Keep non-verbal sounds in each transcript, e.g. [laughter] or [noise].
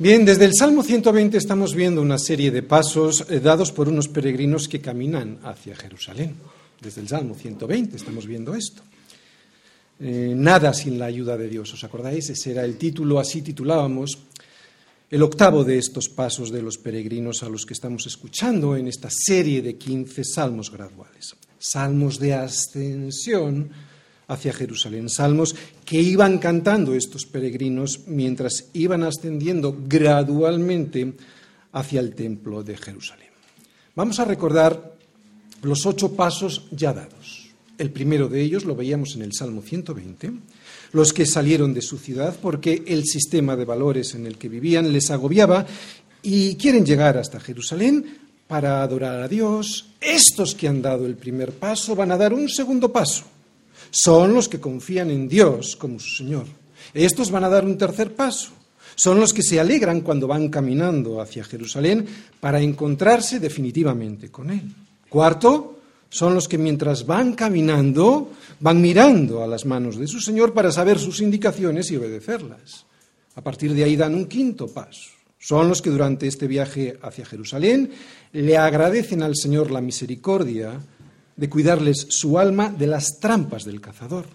Bien, desde el Salmo 120 estamos viendo una serie de pasos eh, dados por unos peregrinos que caminan hacia Jerusalén. Desde el Salmo 120 estamos viendo esto. Eh, nada sin la ayuda de Dios, ¿os acordáis? Ese era el título, así titulábamos el octavo de estos pasos de los peregrinos a los que estamos escuchando en esta serie de 15 salmos graduales. Salmos de ascensión hacia Jerusalén. Salmos que iban cantando estos peregrinos mientras iban ascendiendo gradualmente hacia el templo de Jerusalén. Vamos a recordar los ocho pasos ya dados. El primero de ellos lo veíamos en el Salmo 120, los que salieron de su ciudad porque el sistema de valores en el que vivían les agobiaba y quieren llegar hasta Jerusalén para adorar a Dios. Estos que han dado el primer paso van a dar un segundo paso son los que confían en Dios como su Señor. Estos van a dar un tercer paso. Son los que se alegran cuando van caminando hacia Jerusalén para encontrarse definitivamente con Él. Cuarto, son los que mientras van caminando van mirando a las manos de su Señor para saber sus indicaciones y obedecerlas. A partir de ahí dan un quinto paso. Son los que durante este viaje hacia Jerusalén le agradecen al Señor la misericordia de cuidarles su alma de las trampas del cazador.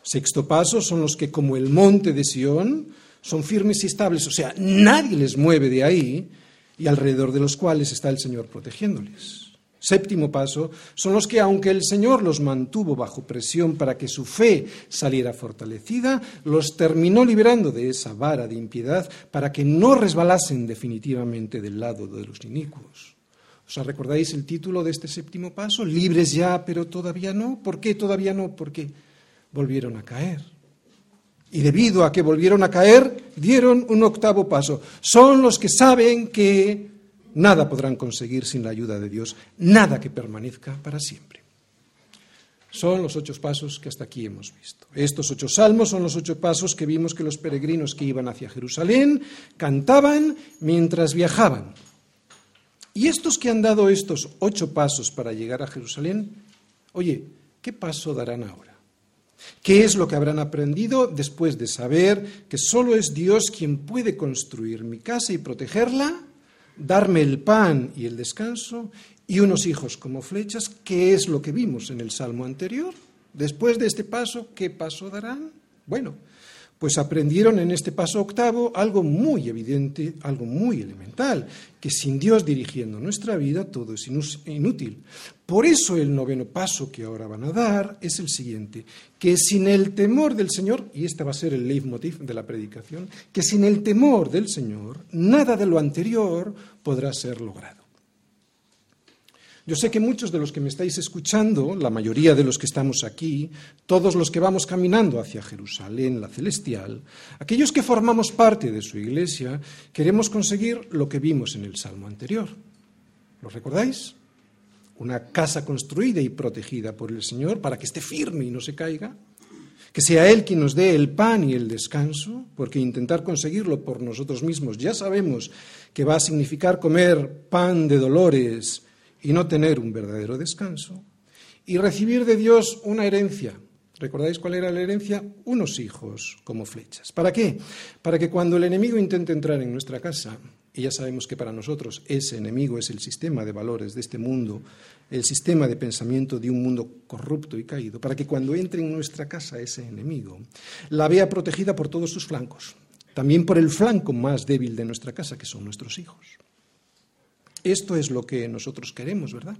Sexto paso son los que, como el monte de Sión, son firmes y estables, o sea, nadie les mueve de ahí y alrededor de los cuales está el Señor protegiéndoles. Séptimo paso son los que, aunque el Señor los mantuvo bajo presión para que su fe saliera fortalecida, los terminó liberando de esa vara de impiedad para que no resbalasen definitivamente del lado de los inicuos. ¿Os recordáis el título de este séptimo paso? Libres ya, pero todavía no. ¿Por qué todavía no? Porque volvieron a caer. Y debido a que volvieron a caer, dieron un octavo paso. Son los que saben que nada podrán conseguir sin la ayuda de Dios, nada que permanezca para siempre. Son los ocho pasos que hasta aquí hemos visto. Estos ocho salmos son los ocho pasos que vimos que los peregrinos que iban hacia Jerusalén cantaban mientras viajaban. Y estos que han dado estos ocho pasos para llegar a Jerusalén, oye, ¿qué paso darán ahora? ¿Qué es lo que habrán aprendido después de saber que solo es Dios quien puede construir mi casa y protegerla, darme el pan y el descanso y unos hijos como flechas? ¿Qué es lo que vimos en el salmo anterior? Después de este paso, ¿qué paso darán? Bueno, pues aprendieron en este paso octavo algo muy evidente, algo muy elemental, que sin Dios dirigiendo nuestra vida todo es inútil. Por eso el noveno paso que ahora van a dar es el siguiente, que sin el temor del Señor, y este va a ser el leitmotiv de la predicación, que sin el temor del Señor nada de lo anterior podrá ser logrado. Yo sé que muchos de los que me estáis escuchando, la mayoría de los que estamos aquí, todos los que vamos caminando hacia Jerusalén, la celestial, aquellos que formamos parte de su iglesia, queremos conseguir lo que vimos en el salmo anterior. ¿Lo recordáis? Una casa construida y protegida por el Señor para que esté firme y no se caiga. Que sea Él quien nos dé el pan y el descanso, porque intentar conseguirlo por nosotros mismos ya sabemos que va a significar comer pan de dolores y no tener un verdadero descanso, y recibir de Dios una herencia. ¿Recordáis cuál era la herencia? Unos hijos como flechas. ¿Para qué? Para que cuando el enemigo intente entrar en nuestra casa, y ya sabemos que para nosotros ese enemigo es el sistema de valores de este mundo, el sistema de pensamiento de un mundo corrupto y caído, para que cuando entre en nuestra casa ese enemigo, la vea protegida por todos sus flancos, también por el flanco más débil de nuestra casa, que son nuestros hijos. Esto es lo que nosotros queremos, ¿verdad?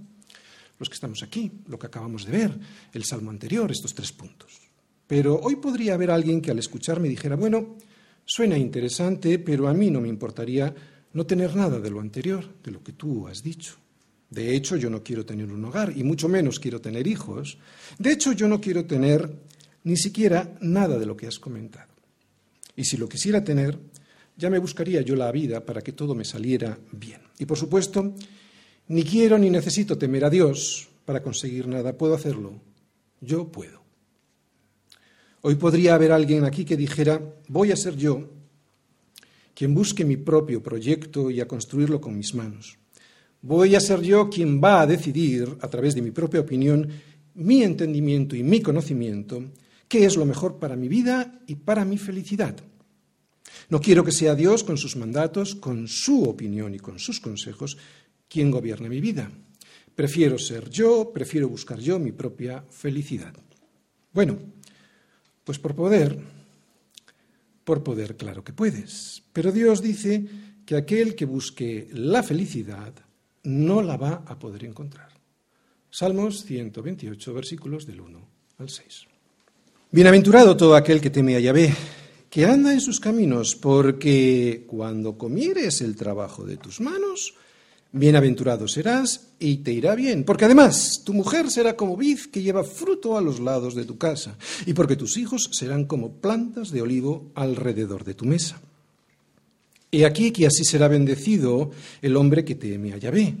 Los que estamos aquí, lo que acabamos de ver, el salmo anterior, estos tres puntos. Pero hoy podría haber alguien que al escucharme dijera, bueno, suena interesante, pero a mí no me importaría no tener nada de lo anterior, de lo que tú has dicho. De hecho, yo no quiero tener un hogar y mucho menos quiero tener hijos. De hecho, yo no quiero tener ni siquiera nada de lo que has comentado. Y si lo quisiera tener, ya me buscaría yo la vida para que todo me saliera bien. Y por supuesto, ni quiero ni necesito temer a Dios para conseguir nada. Puedo hacerlo. Yo puedo. Hoy podría haber alguien aquí que dijera, voy a ser yo quien busque mi propio proyecto y a construirlo con mis manos. Voy a ser yo quien va a decidir, a través de mi propia opinión, mi entendimiento y mi conocimiento, qué es lo mejor para mi vida y para mi felicidad. No quiero que sea Dios con sus mandatos, con su opinión y con sus consejos quien gobierne mi vida. Prefiero ser yo, prefiero buscar yo mi propia felicidad. Bueno, pues por poder, por poder, claro que puedes. Pero Dios dice que aquel que busque la felicidad no la va a poder encontrar. Salmos 128, versículos del 1 al 6. Bienaventurado todo aquel que teme a Yahvé, que anda en sus caminos, porque cuando comieres el trabajo de tus manos, bienaventurado serás y te irá bien, porque además tu mujer será como vid que lleva fruto a los lados de tu casa, y porque tus hijos serán como plantas de olivo alrededor de tu mesa. He aquí que así será bendecido el hombre que teme a Yahvé.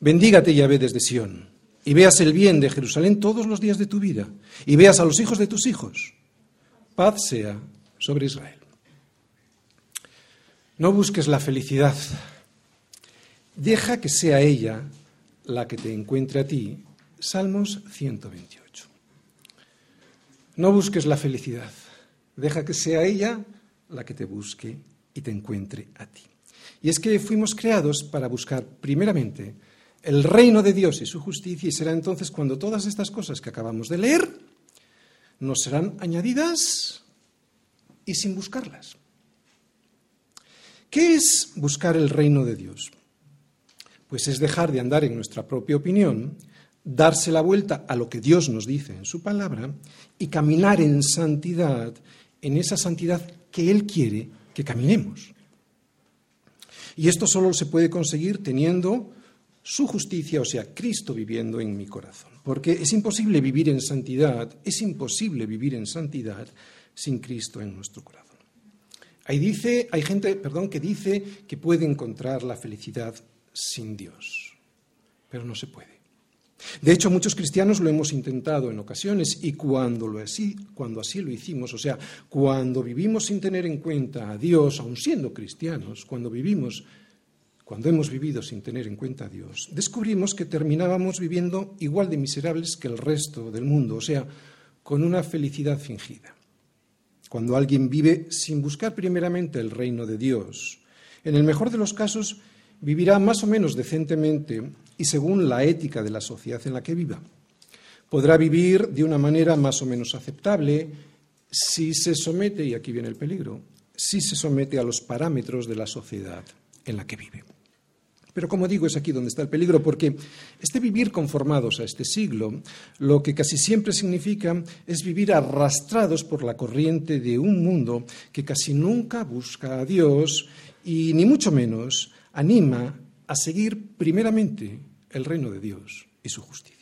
Bendígate Yahvé desde Sión, y veas el bien de Jerusalén todos los días de tu vida, y veas a los hijos de tus hijos. Paz sea sobre Israel. No busques la felicidad, deja que sea ella la que te encuentre a ti. Salmos 128. No busques la felicidad, deja que sea ella la que te busque y te encuentre a ti. Y es que fuimos creados para buscar primeramente el reino de Dios y su justicia y será entonces cuando todas estas cosas que acabamos de leer nos serán añadidas y sin buscarlas. ¿Qué es buscar el reino de Dios? Pues es dejar de andar en nuestra propia opinión, darse la vuelta a lo que Dios nos dice en su palabra y caminar en santidad, en esa santidad que Él quiere que caminemos. Y esto solo se puede conseguir teniendo su justicia, o sea, Cristo viviendo en mi corazón. Porque es imposible vivir en santidad, es imposible vivir en santidad sin Cristo en nuestro corazón. Ahí dice, hay gente, perdón, que dice que puede encontrar la felicidad sin Dios, pero no se puede. De hecho, muchos cristianos lo hemos intentado en ocasiones y cuando, lo así, cuando así lo hicimos, o sea, cuando vivimos sin tener en cuenta a Dios, aun siendo cristianos, cuando vivimos, cuando hemos vivido sin tener en cuenta a Dios, descubrimos que terminábamos viviendo igual de miserables que el resto del mundo, o sea, con una felicidad fingida. Cuando alguien vive sin buscar primeramente el reino de Dios, en el mejor de los casos vivirá más o menos decentemente y según la ética de la sociedad en la que viva. Podrá vivir de una manera más o menos aceptable si se somete, y aquí viene el peligro, si se somete a los parámetros de la sociedad en la que vive. Pero como digo, es aquí donde está el peligro, porque este vivir conformados a este siglo, lo que casi siempre significa es vivir arrastrados por la corriente de un mundo que casi nunca busca a Dios y ni mucho menos anima a seguir primeramente el reino de Dios y su justicia.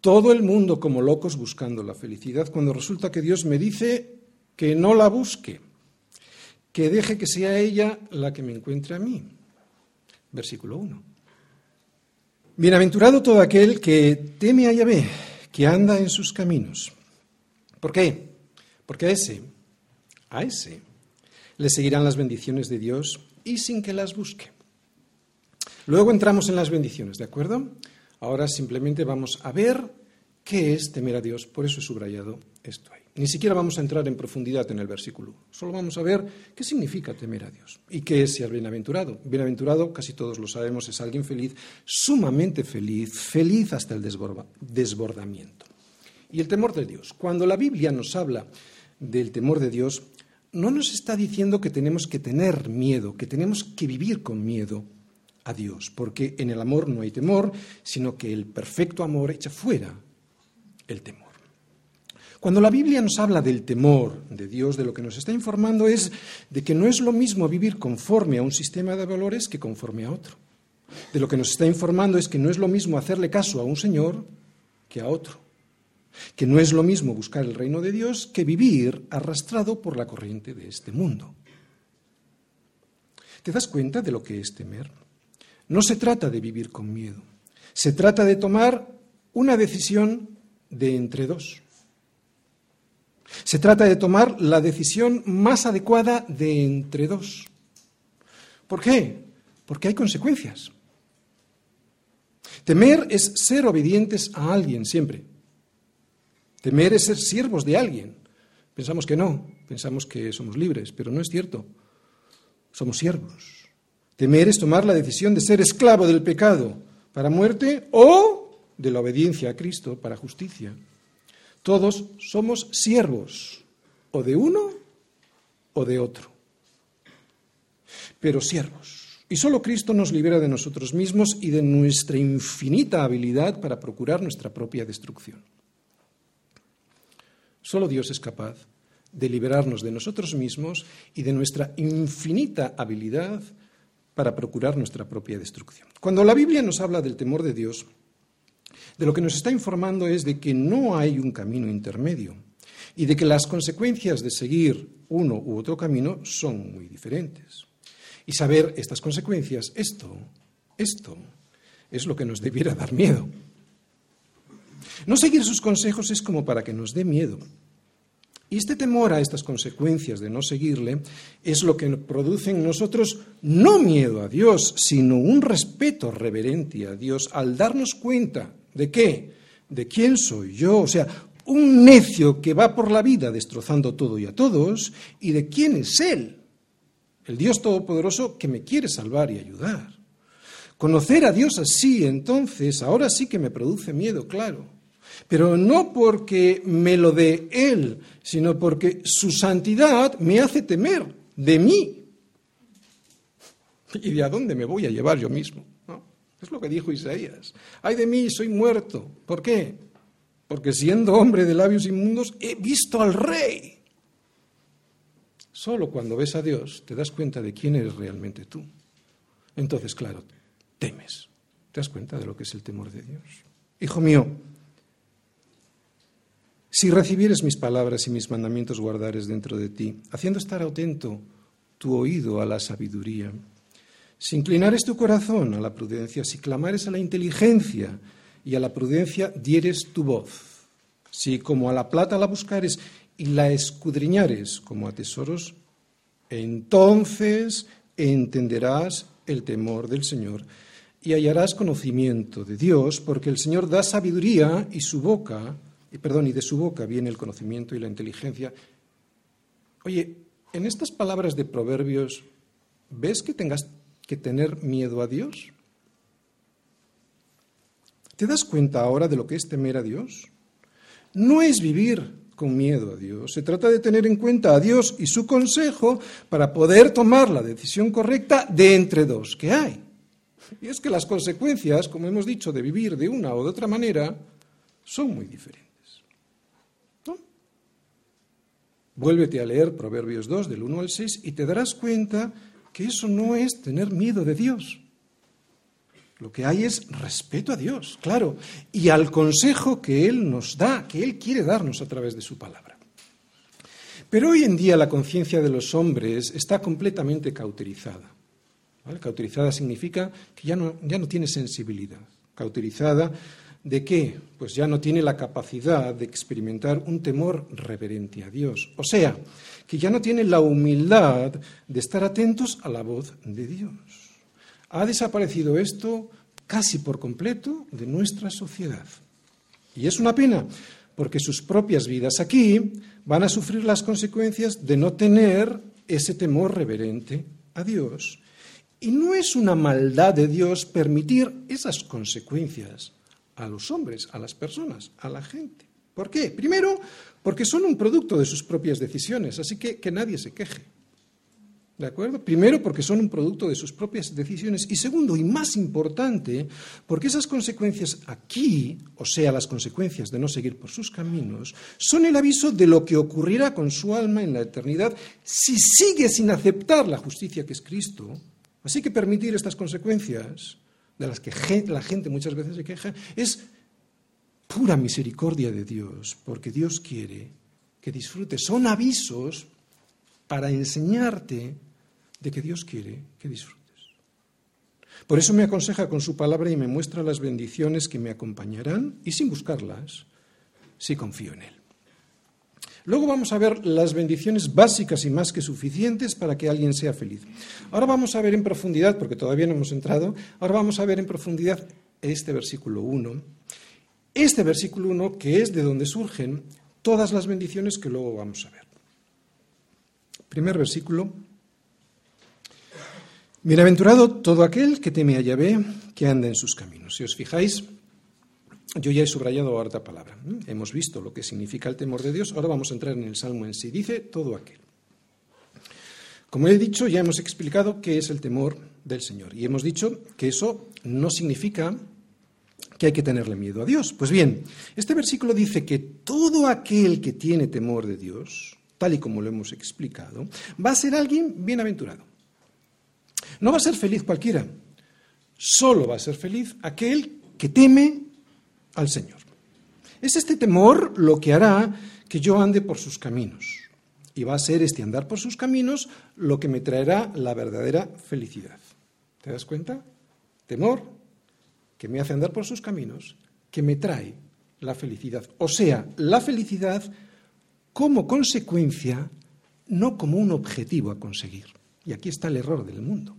Todo el mundo como locos buscando la felicidad cuando resulta que Dios me dice que no la busque, que deje que sea ella la que me encuentre a mí. Versículo 1. Bienaventurado todo aquel que teme a Yahvé, que anda en sus caminos. ¿Por qué? Porque a ese, a ese, le seguirán las bendiciones de Dios y sin que las busque. Luego entramos en las bendiciones, ¿de acuerdo? Ahora simplemente vamos a ver qué es temer a Dios, por eso he subrayado esto ahí. Ni siquiera vamos a entrar en profundidad en el versículo, solo vamos a ver qué significa temer a Dios y qué es ser bienaventurado. Bienaventurado, casi todos lo sabemos, es alguien feliz, sumamente feliz, feliz hasta el desbordamiento. Y el temor de Dios. Cuando la Biblia nos habla del temor de Dios, no nos está diciendo que tenemos que tener miedo, que tenemos que vivir con miedo a Dios, porque en el amor no hay temor, sino que el perfecto amor echa fuera el temor. Cuando la Biblia nos habla del temor de Dios, de lo que nos está informando es de que no es lo mismo vivir conforme a un sistema de valores que conforme a otro. De lo que nos está informando es que no es lo mismo hacerle caso a un Señor que a otro que no es lo mismo buscar el reino de Dios que vivir arrastrado por la corriente de este mundo. ¿Te das cuenta de lo que es temer? No se trata de vivir con miedo, se trata de tomar una decisión de entre dos. Se trata de tomar la decisión más adecuada de entre dos. ¿Por qué? Porque hay consecuencias. Temer es ser obedientes a alguien siempre. Temer es ser siervos de alguien. Pensamos que no, pensamos que somos libres, pero no es cierto. Somos siervos. Temer es tomar la decisión de ser esclavo del pecado para muerte o de la obediencia a Cristo para justicia. Todos somos siervos, o de uno o de otro, pero siervos. Y solo Cristo nos libera de nosotros mismos y de nuestra infinita habilidad para procurar nuestra propia destrucción. Solo Dios es capaz de liberarnos de nosotros mismos y de nuestra infinita habilidad para procurar nuestra propia destrucción. Cuando la Biblia nos habla del temor de Dios, de lo que nos está informando es de que no hay un camino intermedio y de que las consecuencias de seguir uno u otro camino son muy diferentes. Y saber estas consecuencias, esto, esto, es lo que nos debiera dar miedo. No seguir sus consejos es como para que nos dé miedo. Y este temor a estas consecuencias de no seguirle es lo que produce en nosotros no miedo a Dios, sino un respeto reverente a Dios al darnos cuenta de qué, de quién soy yo, o sea, un necio que va por la vida destrozando todo y a todos, y de quién es Él, el Dios Todopoderoso que me quiere salvar y ayudar. Conocer a Dios así, entonces, ahora sí que me produce miedo, claro. Pero no porque me lo dé Él, sino porque su santidad me hace temer de mí. ¿Y de a dónde me voy a llevar yo mismo? Es lo que dijo Isaías. Ay de mí, soy muerto. ¿Por qué? Porque siendo hombre de labios inmundos he visto al rey. Solo cuando ves a Dios te das cuenta de quién eres realmente tú. Entonces, claro, temes. Te das cuenta de lo que es el temor de Dios. Hijo mío, si recibieres mis palabras y mis mandamientos guardares dentro de ti, haciendo estar atento tu oído a la sabiduría, si inclinares tu corazón a la prudencia, si clamares a la inteligencia y a la prudencia dieres tu voz, si como a la plata la buscares y la escudriñares como a tesoros, entonces entenderás el temor del Señor y hallarás conocimiento de Dios, porque el Señor da sabiduría y su boca, y perdón, y de su boca viene el conocimiento y la inteligencia. Oye, en estas palabras de Proverbios, ¿ves que tengas que tener miedo a Dios? ¿Te das cuenta ahora de lo que es temer a Dios? No es vivir con miedo a Dios. Se trata de tener en cuenta a Dios y su consejo para poder tomar la decisión correcta de entre dos que hay. Y es que las consecuencias, como hemos dicho, de vivir de una o de otra manera son muy diferentes. Vuélvete a leer Proverbios 2 del 1 al 6 y te darás cuenta que eso no es tener miedo de Dios. Lo que hay es respeto a Dios, claro, y al consejo que Él nos da, que Él quiere darnos a través de su palabra. Pero hoy en día la conciencia de los hombres está completamente cauterizada. Cauterizada significa que ya no, ya no tiene sensibilidad. Cauterizada de qué? Pues ya no tiene la capacidad de experimentar un temor reverente a Dios. O sea, que ya no tiene la humildad de estar atentos a la voz de Dios. Ha desaparecido esto casi por completo de nuestra sociedad. Y es una pena, porque sus propias vidas aquí van a sufrir las consecuencias de no tener ese temor reverente a Dios. Y no es una maldad de Dios permitir esas consecuencias a los hombres, a las personas, a la gente. ¿Por qué? Primero, porque son un producto de sus propias decisiones, así que que nadie se queje. ¿De acuerdo? Primero, porque son un producto de sus propias decisiones. Y segundo, y más importante, porque esas consecuencias aquí, o sea, las consecuencias de no seguir por sus caminos, son el aviso de lo que ocurrirá con su alma en la eternidad si sigue sin aceptar la justicia que es Cristo. Así que permitir estas consecuencias, de las que la gente muchas veces se queja, es pura misericordia de Dios, porque Dios quiere que disfrutes. Son avisos para enseñarte de que Dios quiere que disfrutes. Por eso me aconseja con su palabra y me muestra las bendiciones que me acompañarán y sin buscarlas, si confío en Él. Luego vamos a ver las bendiciones básicas y más que suficientes para que alguien sea feliz. Ahora vamos a ver en profundidad, porque todavía no hemos entrado, ahora vamos a ver en profundidad este versículo 1. Este versículo 1 que es de donde surgen todas las bendiciones que luego vamos a ver. Primer versículo. Bienaventurado todo aquel que teme a Yahvé, que anda en sus caminos. Si os fijáis, yo ya he subrayado harta palabra. Hemos visto lo que significa el temor de Dios. Ahora vamos a entrar en el Salmo en sí. Dice todo aquel. Como he dicho, ya hemos explicado qué es el temor del Señor. Y hemos dicho que eso no significa que hay que tenerle miedo a Dios. Pues bien, este versículo dice que todo aquel que tiene temor de Dios, tal y como lo hemos explicado, va a ser alguien bienaventurado. No va a ser feliz cualquiera, solo va a ser feliz aquel que teme al Señor. Es este temor lo que hará que yo ande por sus caminos. Y va a ser este andar por sus caminos lo que me traerá la verdadera felicidad. ¿Te das cuenta? Temor que me hace andar por sus caminos, que me trae la felicidad. O sea, la felicidad como consecuencia, no como un objetivo a conseguir. Y aquí está el error del mundo.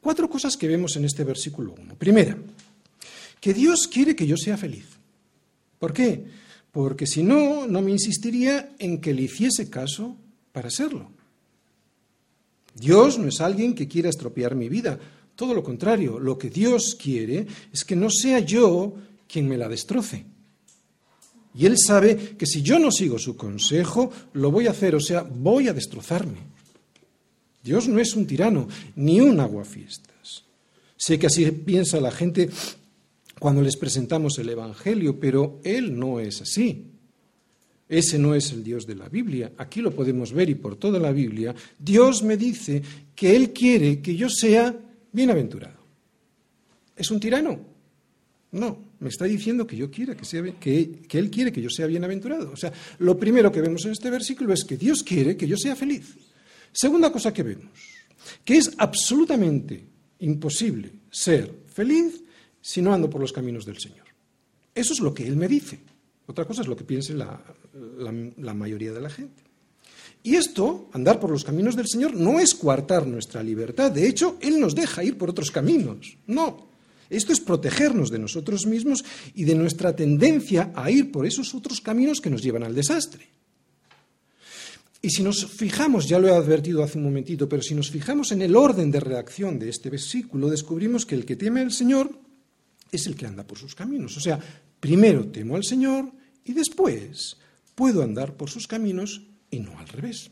Cuatro cosas que vemos en este versículo 1. Primera, que Dios quiere que yo sea feliz. ¿Por qué? Porque si no, no me insistiría en que le hiciese caso para serlo. Dios no es alguien que quiera estropear mi vida, todo lo contrario, lo que Dios quiere es que no sea yo quien me la destroce. Y Él sabe que si yo no sigo su consejo, lo voy a hacer, o sea, voy a destrozarme. Dios no es un tirano, ni un aguafiestas. Sé que así piensa la gente cuando les presentamos el Evangelio, pero Él no es así. Ese no es el Dios de la Biblia. Aquí lo podemos ver y por toda la Biblia. Dios me dice que Él quiere que yo sea bienaventurado. ¿Es un tirano? No, me está diciendo que yo quiera que, sea, que, Él quiere que yo sea bienaventurado. O sea, lo primero que vemos en este versículo es que Dios quiere que yo sea feliz. Segunda cosa que vemos, que es absolutamente imposible ser feliz si no ando por los caminos del Señor. Eso es lo que Él me dice. Otra cosa es lo que piense la, la, mayoría de la gente. Y esto, andar por los caminos del Señor, no es coartar nuestra libertad. De hecho, Él nos deja ir por otros caminos. No. Esto es protegernos de nosotros mismos y de nuestra tendencia a ir por esos otros caminos que nos llevan al desastre. Y si nos fijamos, ya lo he advertido hace un momentito, pero si nos fijamos en el orden de redacción de este versículo, descubrimos que el que teme al Señor es el que anda por sus caminos. O sea, primero temo al Señor y después puedo andar por sus caminos y no al revés.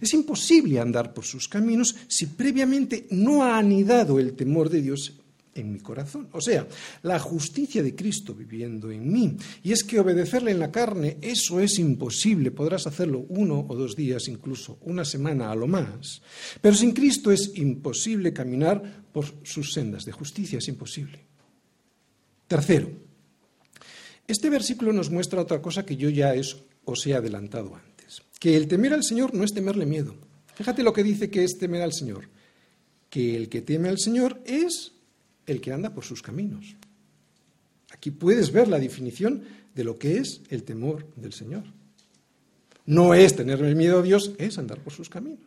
Es imposible andar por sus caminos si previamente no ha anidado el temor de Dios en mi corazón. O sea, la justicia de Cristo viviendo en mí. Y es que obedecerle en la carne, eso es imposible. Podrás hacerlo uno o dos días, incluso una semana a lo más. Pero sin Cristo es imposible caminar por sus sendas de justicia, es imposible. Tercero, este versículo nos muestra otra cosa que yo ya os he adelantado antes, que el temer al Señor no es temerle miedo. Fíjate lo que dice que es temer al Señor, que el que teme al Señor es el que anda por sus caminos. Aquí puedes ver la definición de lo que es el temor del Señor. No es tenerle miedo a Dios, es andar por sus caminos.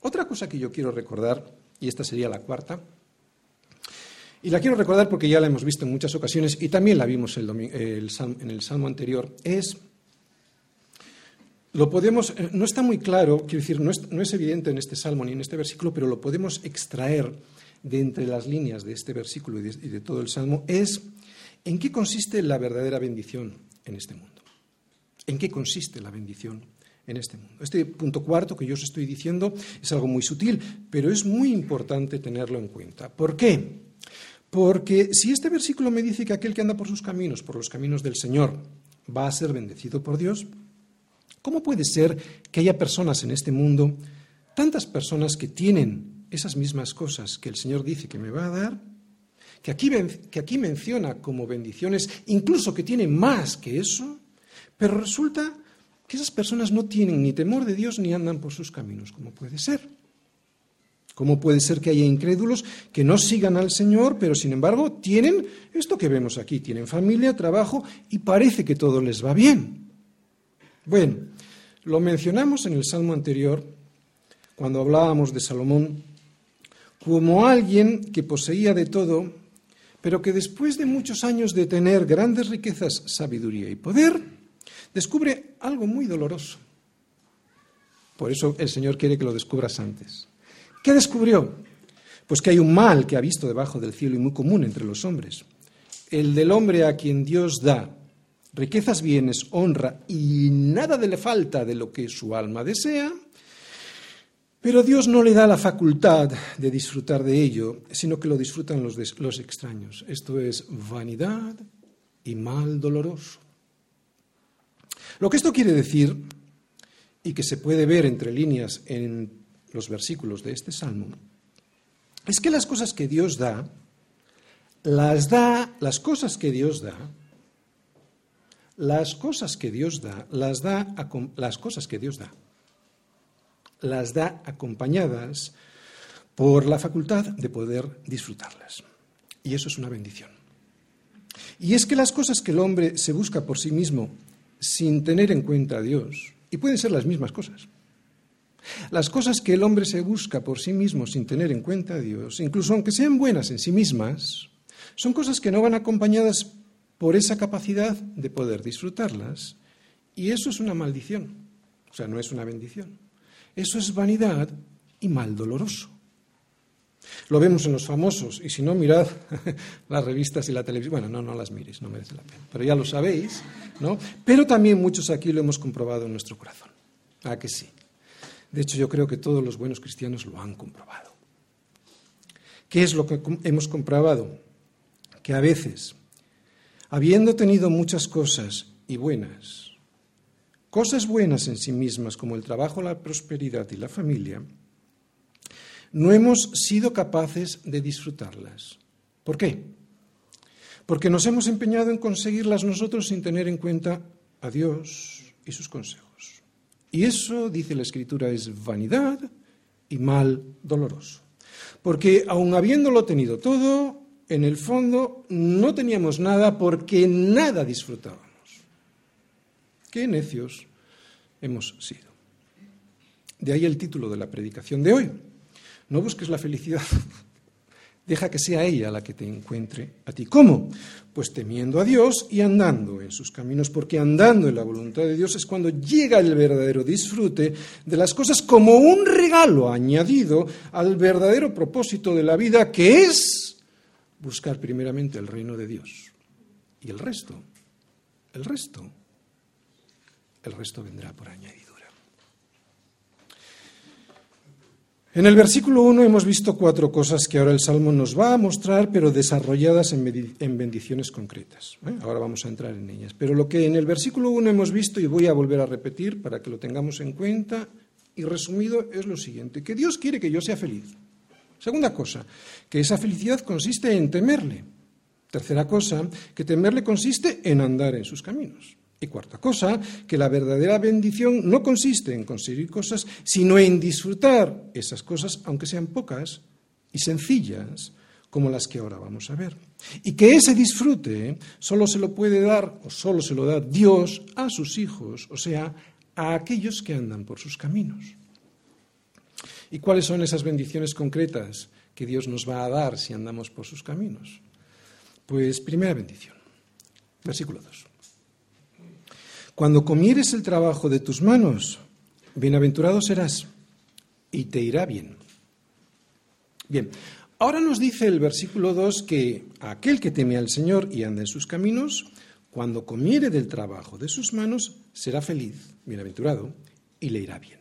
Otra cosa que yo quiero recordar, y esta sería la cuarta, y la quiero recordar porque ya la hemos visto en muchas ocasiones y también la vimos en el salmo anterior, es, lo podemos, eh, no está muy claro, quiero decir, no es, no es evidente en este salmo ni en este versículo, pero lo podemos extraer de entre las líneas de este versículo y de, todo el Salmo es en qué consiste la verdadera bendición en este mundo. ¿En qué consiste la bendición en este mundo? Este punto cuarto que yo os estoy diciendo es algo muy sutil, pero es muy importante tenerlo en cuenta. ¿Por qué? Porque si este versículo me dice que aquel que anda por sus caminos, por los caminos del Señor, va a ser bendecido por Dios, ¿cómo puede ser que haya personas en este mundo, tantas personas que tienen esas mismas cosas que el Señor dice que me va a dar, que aquí, que aquí menciona como bendiciones, incluso que tiene más que eso, pero resulta que esas personas no tienen ni temor de Dios ni andan por sus caminos. ¿Cómo puede ser? ¿Cómo puede ser que haya incrédulos que no sigan al Señor, pero sin embargo tienen esto que vemos aquí? Tienen familia, trabajo y parece que todo les va bien. Bueno, lo mencionamos en el Salmo anterior, cuando hablábamos de Salomón, como alguien que poseía de todo, pero que después de muchos años de tener grandes riquezas, sabiduría y poder, descubre algo muy doloroso. Por eso el Señor quiere que lo descubras antes. ¿Qué descubrió? Pues que hay un mal que ha visto debajo del cielo y muy común entre los hombres. El del hombre a quien Dios da riquezas, bienes, honra y nada le falta de lo que su alma desea, pero Dios no le da la facultad de disfrutar de ello, sino que lo disfrutan los, los extraños. Esto es vanidad y mal doloroso. Lo que esto quiere decir, y que se puede ver entre líneas en los versículos de este salmo, es que las cosas que Dios da, las da, las cosas que Dios da, las cosas que Dios da, las da, las cosas que Dios da, las da acompañadas por la facultad de poder disfrutarlas. Y eso es una bendición. Y es que las cosas que el hombre se busca por sí mismo sin tener en cuenta a Dios, y pueden ser las mismas cosas, las cosas que el hombre se busca por sí mismo sin tener en cuenta a Dios, incluso aunque sean buenas en sí mismas, son cosas que no van acompañadas por esa capacidad de poder disfrutarlas. Y eso es una maldición, o sea, no es una bendición. Eso es vanidad y mal doloroso. Lo vemos en los famosos, y si no, mirad [laughs] las revistas y la televisión. Bueno, no, no las miréis, no merece la pena. Pero ya lo sabéis, ¿no? Pero también muchos aquí lo hemos comprobado en nuestro corazón. ¿A que sí? De hecho, yo creo que todos los buenos cristianos lo han comprobado. ¿Qué es lo que hemos comprobado? Que a veces, habiendo tenido muchas cosas y buenas, cosas buenas en sí mismas como el trabajo, la prosperidad y la familia, no hemos sido capaces de disfrutarlas. ¿Por qué? Porque nos hemos empeñado en conseguirlas nosotros sin tener en cuenta a Dios y sus consejos. Y eso, dice la Escritura, es vanidad y mal doloroso. Porque aun habiéndolo tenido todo, en el fondo no teníamos nada porque nada disfrutábamos. Qué necios hemos sido. De ahí el título de la predicación de hoy. No busques la felicidad, [laughs] deja que sea ella la que te encuentre a ti. ¿Cómo? Pues temiendo a Dios y andando en sus caminos, porque andando en la voluntad de Dios es cuando llega el verdadero disfrute de las cosas como un regalo añadido al verdadero propósito de la vida, que es buscar primeramente el reino de Dios. Y el resto, el resto, el resto vendrá por añadidura. En el versículo 1 hemos visto cuatro cosas que ahora el Salmo nos va a mostrar, pero desarrolladas en bendiciones concretas. ¿eh? Ahora vamos a entrar en ellas. Pero lo que en el versículo 1 hemos visto, y voy a volver a repetir para que lo tengamos en cuenta, y resumido es lo siguiente, que Dios quiere que yo sea feliz. Segunda cosa, que esa felicidad consiste en temerle. Tercera cosa, que temerle consiste en andar en sus caminos. Y cuarta cosa, que la verdadera bendición no consiste en conseguir cosas, sino en disfrutar esas cosas, aunque sean pocas y sencillas, como las que ahora vamos a ver. Y que ese disfrute solo se lo puede dar, o solo se lo da Dios a sus hijos, o sea, a aquellos que andan por sus caminos. ¿Y cuáles son esas bendiciones concretas que Dios nos va a dar si andamos por sus caminos? Pues primera bendición, versículo 2. Cuando comieres el trabajo de tus manos, bienaventurado serás y te irá bien. Bien, ahora nos dice el versículo 2 que aquel que teme al Señor y anda en sus caminos, cuando comiere del trabajo de sus manos, será feliz, bienaventurado, y le irá bien.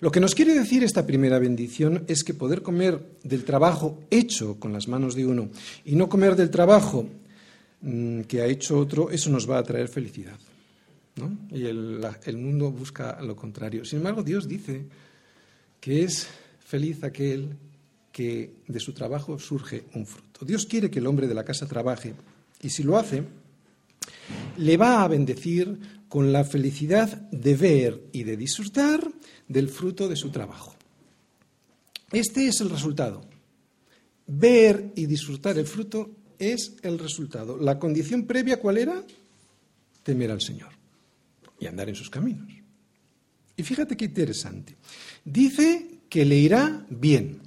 Lo que nos quiere decir esta primera bendición es que poder comer del trabajo hecho con las manos de uno y no comer del trabajo que ha hecho otro, eso nos va a traer felicidad. ¿no? Y el, el mundo busca lo contrario. Sin embargo, Dios dice que es feliz aquel que de su trabajo surge un fruto. Dios quiere que el hombre de la casa trabaje y si lo hace, le va a bendecir con la felicidad de ver y de disfrutar del fruto de su trabajo. Este es el resultado. Ver y disfrutar el fruto es el resultado. La condición previa, ¿cuál era? Temer al Señor y andar en sus caminos. Y fíjate qué interesante. Dice que le irá bien.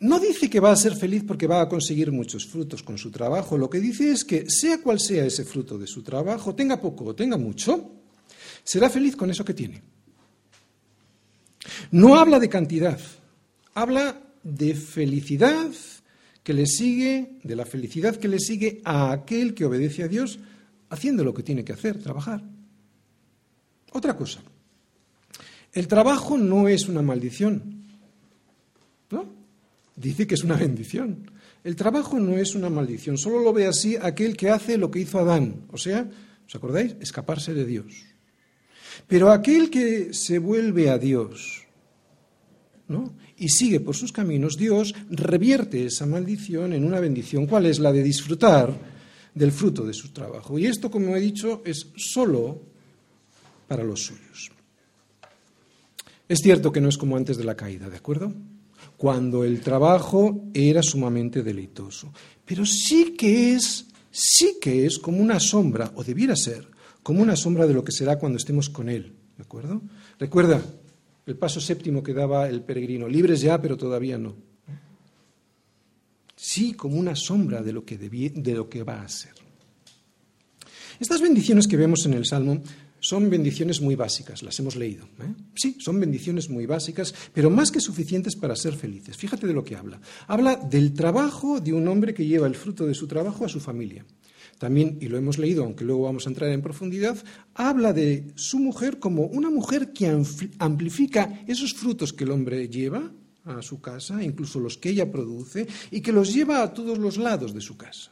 No dice que va a ser feliz porque va a conseguir muchos frutos con su trabajo. Lo que dice es que sea cual sea ese fruto de su trabajo, tenga poco o tenga mucho, será feliz con eso que tiene. No habla de cantidad, habla de felicidad que le sigue, de la felicidad que le sigue a aquel que obedece a Dios haciendo lo que tiene que hacer, trabajar. Otra cosa, el trabajo no es una maldición, ¿no? Dice que es una bendición. El trabajo no es una maldición, solo lo ve así aquel que hace lo que hizo Adán, o sea, ¿os acordáis? Escaparse de Dios. Pero aquel que se vuelve a Dios, ¿no? Y sigue por sus caminos, Dios revierte esa maldición en una bendición. ¿Cuál es? La de disfrutar del fruto de su trabajo. Y esto, como he dicho, es solo para los suyos. Es cierto que no es como antes de la caída, ¿de acuerdo? Cuando el trabajo era sumamente deleitoso. Pero sí que es, sí que es como una sombra, o debiera ser, como una sombra de lo que será cuando estemos con Él, ¿de acuerdo? Recuerda, el paso séptimo que daba el peregrino, libres ya, pero todavía no. Sí, como una sombra de lo que, de lo que va a ser. Estas bendiciones que vemos en el Salmo son bendiciones muy básicas, las hemos leído. ¿eh? Sí, son bendiciones muy básicas, pero más que suficientes para ser felices. Fíjate de lo que habla. Habla del trabajo de un hombre que lleva el fruto de su trabajo a su familia. También, y lo hemos leído, aunque luego vamos a entrar en profundidad, habla de su mujer como una mujer que amplifica esos frutos que el hombre lleva a su casa, incluso los que ella produce, y que los lleva a todos los lados de su casa.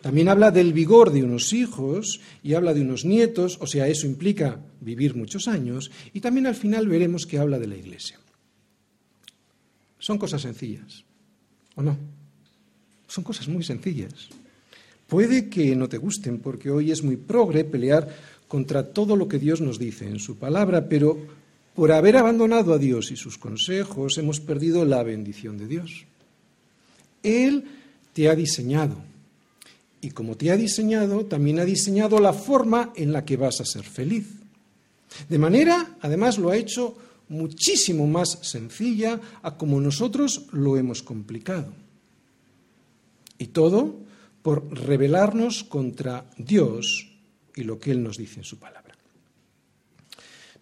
También habla del vigor de unos hijos y habla de unos nietos, o sea, eso implica vivir muchos años, y también al final veremos que habla de la iglesia. Son cosas sencillas, ¿o no? Son cosas muy sencillas. Puede que no te gusten, porque hoy es muy progre pelear contra todo lo que Dios nos dice en su palabra, pero por haber abandonado a Dios y sus consejos hemos perdido la bendición de Dios. Él te ha diseñado. Y como te ha diseñado, también ha diseñado la forma en la que vas a ser feliz. De manera, además, lo ha hecho muchísimo más sencilla a como nosotros lo hemos complicado. Y todo por rebelarnos contra Dios y lo que Él nos dice en su palabra.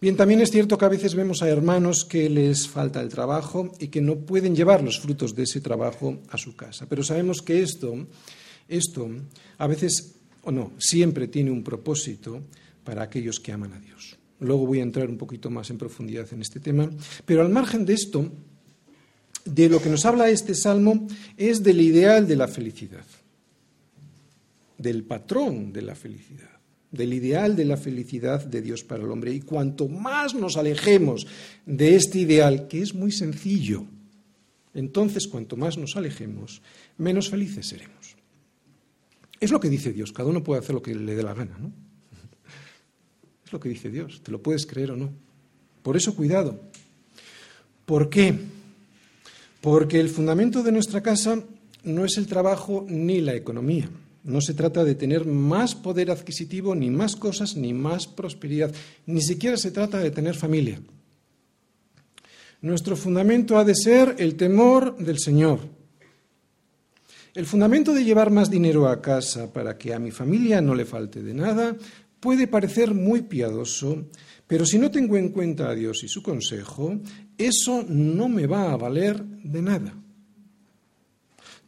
Bien, también es cierto que a veces vemos a hermanos que les falta el trabajo y que no pueden llevar los frutos de ese trabajo a su casa. Pero sabemos que esto, esto a veces, o no, siempre tiene un propósito para aquellos que aman a Dios. Luego voy a entrar un poquito más en profundidad en este tema. Pero al margen de esto, de lo que nos habla este salmo es del ideal de la felicidad del patrón de la felicidad, del ideal de la felicidad de Dios para el hombre. Y cuanto más nos alejemos de este ideal, que es muy sencillo, entonces cuanto más nos alejemos, menos felices seremos. Es lo que dice Dios, cada uno puede hacer lo que le dé la gana, ¿no? [laughs] Es lo que dice Dios, te lo puedes creer o no. Por eso cuidado. ¿Por qué? Porque el fundamento de nuestra casa no es el trabajo ni la economía. No se trata de tener más poder adquisitivo, ni más cosas, ni más prosperidad. Ni siquiera se trata de tener familia. Nuestro fundamento ha de ser el temor del Señor. El fundamento de llevar más dinero a casa para que a mi familia no le falte de nada puede parecer muy piadoso, pero si no tengo en cuenta a Dios y su consejo, eso no me va a valer de nada.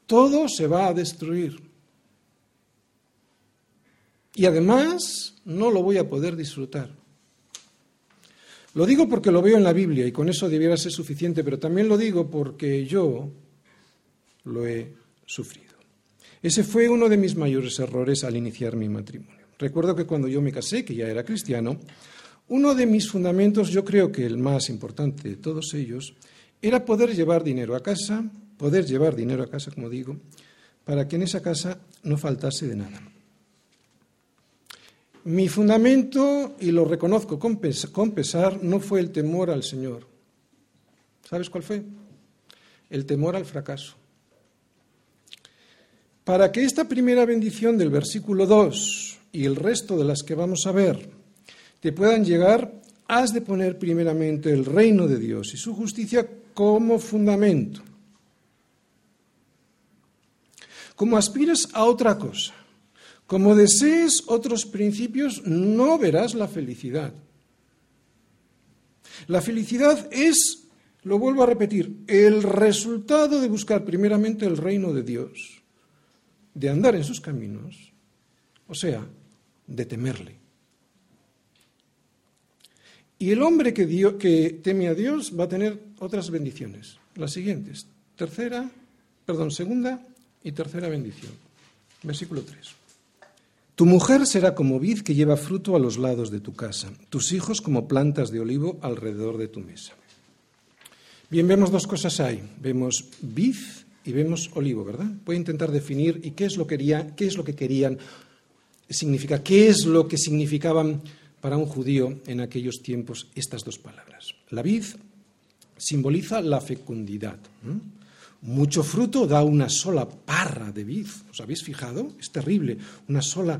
Todo se va a destruir. Y además no lo voy a poder disfrutar. Lo digo porque lo veo en la Biblia y con eso debiera ser suficiente, pero también lo digo porque yo lo he sufrido. Ese fue uno de mis mayores errores al iniciar mi matrimonio. Recuerdo que cuando yo me casé, que ya era cristiano, uno de mis fundamentos, yo creo que el más importante de todos ellos, era poder llevar dinero a casa, poder llevar dinero a casa, como digo, para que en esa casa no faltase de nada. Mi fundamento, y lo reconozco con pesar, no fue el temor al Señor. ¿Sabes cuál fue? El temor al fracaso. Para que esta primera bendición del versículo 2 y el resto de las que vamos a ver te puedan llegar, has de poner primeramente el reino de Dios y su justicia como fundamento. Como aspiras a otra cosa, como desees otros principios, no verás la felicidad. La felicidad es, lo vuelvo a repetir, el resultado de buscar primeramente el reino de Dios, de andar en sus caminos, o sea, de temerle. Y el hombre que, que teme a Dios va a tener otras bendiciones, las siguientes. Tercera, perdón, segunda y tercera bendición. Versículo 3. Tu mujer será como vid que lleva fruto a los lados de tu casa, tus hijos como plantas de olivo alrededor de tu mesa. Bien, vemos dos cosas ahí. Vemos vid y vemos olivo, ¿verdad? Voy a intentar definir y qué es lo que, qué es lo que querían significa, qué es lo que significaban para un judío en aquellos tiempos estas dos palabras. La vid simboliza la fecundidad. Mucho fruto da una sola parra de vid. ¿Os habéis fijado? Es terrible. Una sola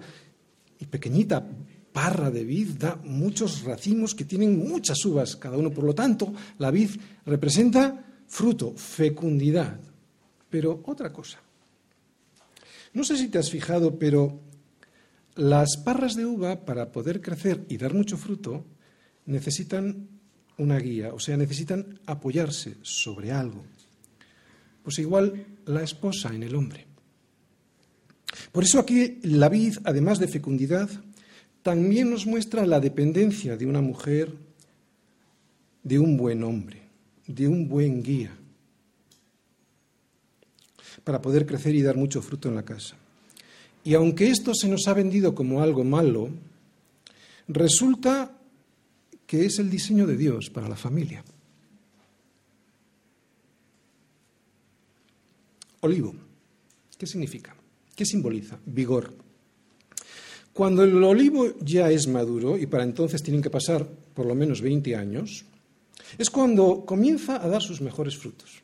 y pequeñita parra de vid da muchos racimos que tienen muchas uvas cada uno. Por lo tanto, la vid representa fruto, fecundidad. Pero otra cosa. No sé si te has fijado, pero las parras de uva, para poder crecer y dar mucho fruto, necesitan una guía, o sea, necesitan apoyarse sobre algo. Pues igual la esposa en el hombre. Por eso aquí la vid, además de fecundidad, también nos muestra la dependencia de una mujer de un buen hombre, de un buen guía, para poder crecer y dar mucho fruto en la casa. Y aunque esto se nos ha vendido como algo malo, resulta que es el diseño de Dios para la familia. Olivo, ¿qué significa? ¿Qué simboliza? Vigor. Cuando el olivo ya es maduro, y para entonces tienen que pasar por lo menos 20 años, es cuando comienza a dar sus mejores frutos.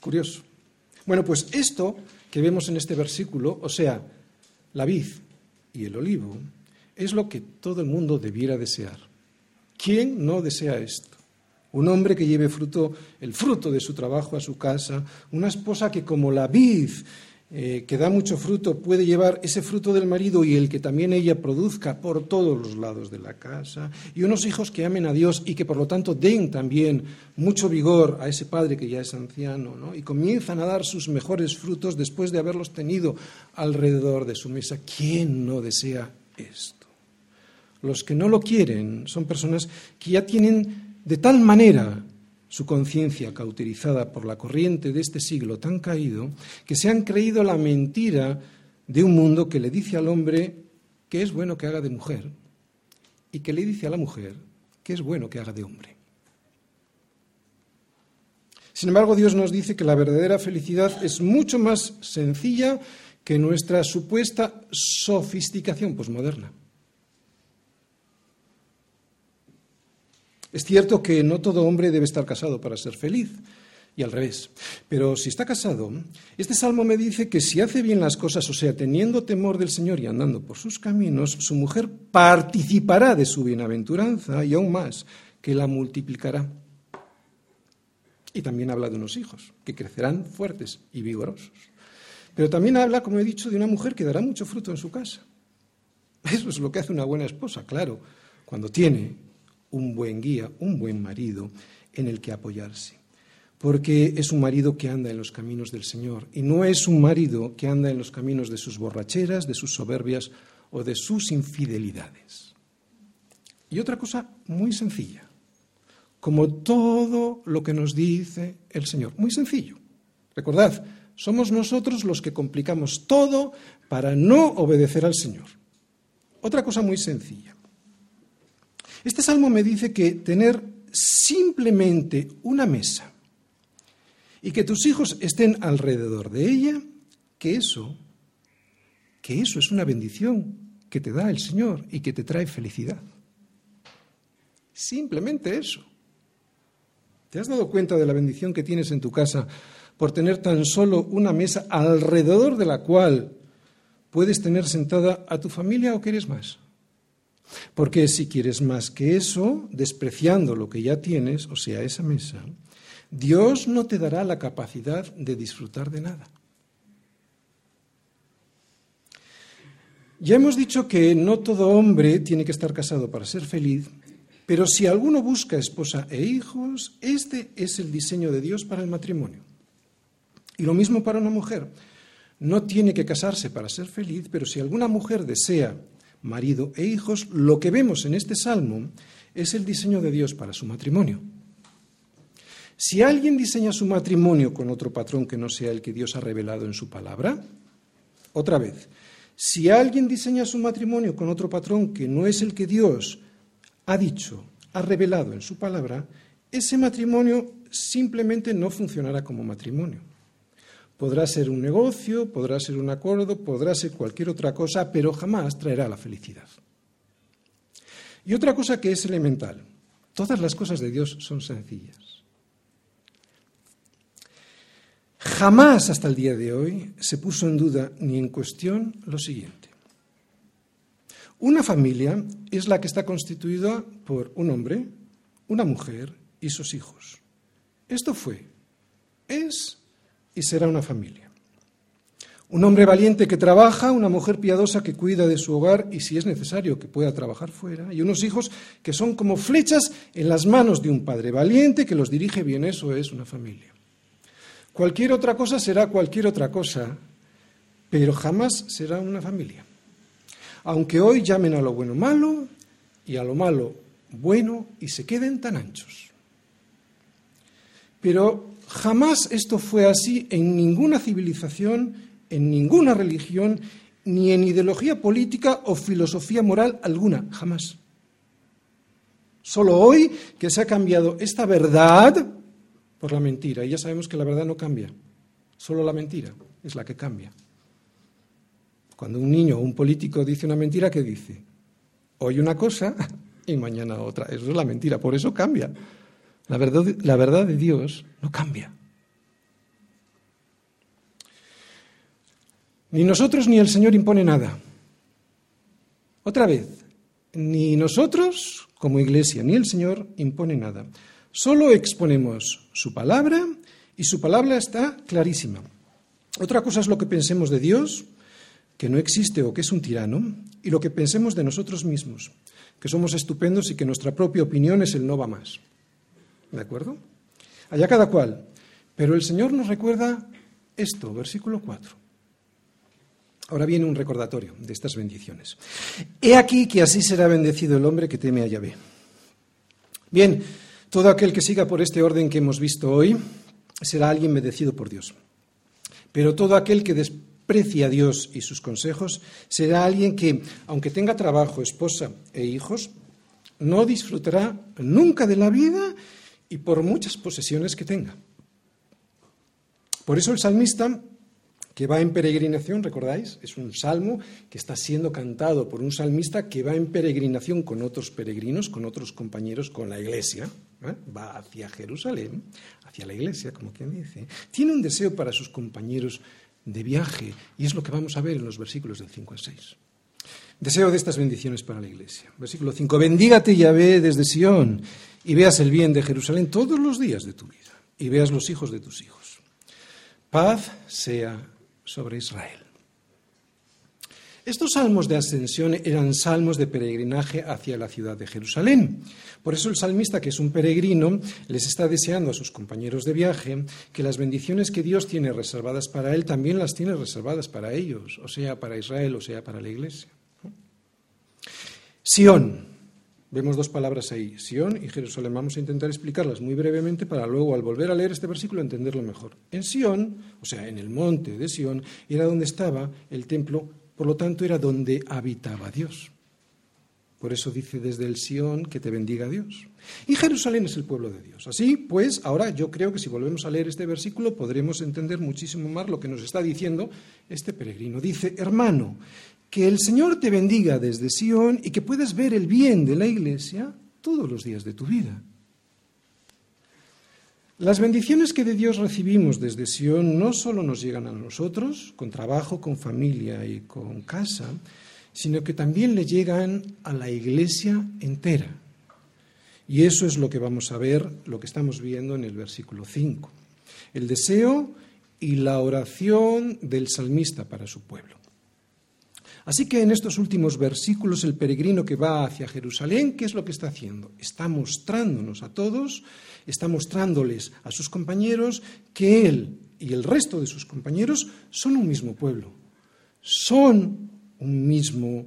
Curioso. Bueno, pues esto que vemos en este versículo, o sea, la vid y el olivo, es lo que todo el mundo debiera desear. ¿Quién no desea esto? Un hombre que lleve fruto, el fruto de su trabajo a su casa, una esposa que como la vid eh, que da mucho fruto puede llevar ese fruto del marido y el que también ella produzca por todos los lados de la casa, y unos hijos que amen a Dios y que por lo tanto den también mucho vigor a ese padre que ya es anciano, ¿no? y comienzan a dar sus mejores frutos después de haberlos tenido alrededor de su mesa. ¿Quién no desea esto? Los que no lo quieren son personas que ya tienen de tal manera su conciencia cauterizada por la corriente de este siglo tan caído, que se han creído la mentira de un mundo que le dice al hombre que es bueno que haga de mujer y que le dice a la mujer que es bueno que haga de hombre. Sin embargo, Dios nos dice que la verdadera felicidad es mucho más sencilla que nuestra supuesta sofisticación posmoderna. Es cierto que no todo hombre debe estar casado para ser feliz, y al revés. Pero si está casado, este salmo me dice que si hace bien las cosas, o sea, teniendo temor del Señor y andando por sus caminos, su mujer participará de su bienaventuranza y aún más, que la multiplicará. Y también habla de unos hijos, que crecerán fuertes y vigorosos. Pero también habla, como he dicho, de una mujer que dará mucho fruto en su casa. Eso es lo que hace una buena esposa, claro, cuando tiene un buen guía, un buen marido en el que apoyarse. Porque es un marido que anda en los caminos del Señor y no es un marido que anda en los caminos de sus borracheras, de sus soberbias o de sus infidelidades. Y otra cosa muy sencilla, como todo lo que nos dice el Señor, muy sencillo. Recordad, somos nosotros los que complicamos todo para no obedecer al Señor. Otra cosa muy sencilla. Este salmo me dice que tener simplemente una mesa y que tus hijos estén alrededor de ella, que eso, que eso es una bendición que te da el Señor y que te trae felicidad. Simplemente eso. ¿Te has dado cuenta de la bendición que tienes en tu casa por tener tan solo una mesa alrededor de la cual puedes tener sentada a tu familia o quieres más? Porque si quieres más que eso, despreciando lo que ya tienes, o sea, esa mesa, Dios no te dará la capacidad de disfrutar de nada. Ya hemos dicho que no todo hombre tiene que estar casado para ser feliz Pero si alguno busca esposa e hijos, este es el diseño de Dios para el matrimonio. Y lo mismo para una mujer. No tiene que casarse para ser feliz, pero si alguna mujer desea marido e hijos, lo que vemos en este salmo es el diseño de Dios para su matrimonio. Si alguien diseña su matrimonio con otro patrón que no sea el que Dios ha revelado en su palabra, otra vez, si alguien diseña su matrimonio con otro patrón que no es el que Dios ha dicho, ha revelado en su palabra, ese matrimonio simplemente no funcionará como matrimonio. Podrá ser un negocio, podrá ser un acuerdo, podrá ser cualquier otra cosa, pero jamás traerá la felicidad. Y otra cosa que es elemental, todas las cosas de Dios son sencillas. Jamás hasta el día de hoy se puso en duda ni en cuestión lo siguiente. Una familia es la que está constituida por un hombre, una mujer y sus hijos. Esto fue, es y será una familia. Un hombre valiente que trabaja, una mujer piadosa que cuida de su hogar y si es necesario que pueda trabajar fuera, y unos hijos que son como flechas en las manos de un padre valiente que los dirige bien, eso es una familia. Cualquier otra cosa será cualquier otra cosa, pero jamás será una familia aunque hoy llamen a lo bueno malo y a lo malo bueno y se queden tan anchos. Pero jamás esto fue así en ninguna civilización, en ninguna religión, ni en ideología política o filosofía moral alguna, jamás. Solo hoy que se ha cambiado esta verdad por la mentira, y ya sabemos que la verdad no cambia, solo la mentira es la que cambia. Cuando un niño o un político dice una mentira, ¿qué dice? Hoy una cosa [laughs] y mañana otra. Eso es la mentira, por eso cambia. La verdad, de Dios no cambia. Ni nosotros ni el Señor impone nada. Otra vez, ni nosotros como iglesia ni el Señor impone nada. Solo exponemos su palabra y su palabra está clarísima. Otra cosa es lo que pensemos de Dios, que no existe o que es un tirano, y lo que pensemos de nosotros mismos, que somos estupendos y que nuestra propia opinión es el no va más. ¿De acuerdo? Allá cada cual. Pero el Señor nos recuerda esto, versículo 4. Ahora viene un recordatorio de estas bendiciones. He aquí que así será bendecido el hombre que teme a Yahvé. Bien, todo aquel que siga por este orden que hemos visto hoy será alguien bendecido por Dios. Pero todo aquel que Precia a Dios y sus consejos, será alguien que, aunque tenga trabajo, esposa e hijos, no disfrutará nunca de la vida y por muchas posesiones que tenga. Por eso el salmista, que va en peregrinación, ¿recordáis? Es un salmo que está siendo cantado por un salmista que va en peregrinación con otros peregrinos, con otros compañeros, con la iglesia. ¿eh? Va hacia Jerusalén, hacia la iglesia, como quien dice. Tiene un deseo para sus compañeros de viaje, y es lo que vamos a ver en los versículos del 5 al 6. Deseo de estas bendiciones para la Iglesia. Versículo 5. Bendígate Yahvé desde Sión y veas el bien de Jerusalén todos los días de tu vida y veas los hijos de tus hijos. Paz sea sobre Israel. Estos salmos de ascensión eran salmos de peregrinaje hacia la ciudad de Jerusalén. Por eso el salmista, que es un peregrino, les está deseando a sus compañeros de viaje que las bendiciones que Dios tiene reservadas para él también las tiene reservadas para ellos, o sea, para Israel, o sea, para la iglesia. Sión. Vemos dos palabras ahí, Sión y Jerusalén. Vamos a intentar explicarlas muy brevemente para luego, al volver a leer este versículo, entenderlo mejor. En Sión, o sea, en el monte de Sión, era donde estaba el templo por lo tanto, era donde habitaba Dios. Por eso dice desde el Sión que te bendiga Dios. Y Jerusalén es el pueblo de Dios. Así pues, ahora yo creo que si volvemos a leer este versículo podremos entender muchísimo más lo que nos está diciendo este peregrino. Dice, hermano, que el Señor te bendiga desde Sión y que puedas ver el bien de la iglesia todos los días de tu vida. Las bendiciones que de Dios recibimos desde Sion no solo nos llegan a nosotros, con trabajo, con familia y con casa, sino que también le llegan a la iglesia entera. Y eso es lo que vamos a ver, lo que estamos viendo en el versículo 5. El deseo y la oración del salmista para su pueblo. Así que en estos últimos versículos el peregrino que va hacia Jerusalén, ¿qué es lo que está haciendo? Está mostrándonos a todos, está mostrándoles a sus compañeros que él y el resto de sus compañeros son un mismo pueblo, son un mismo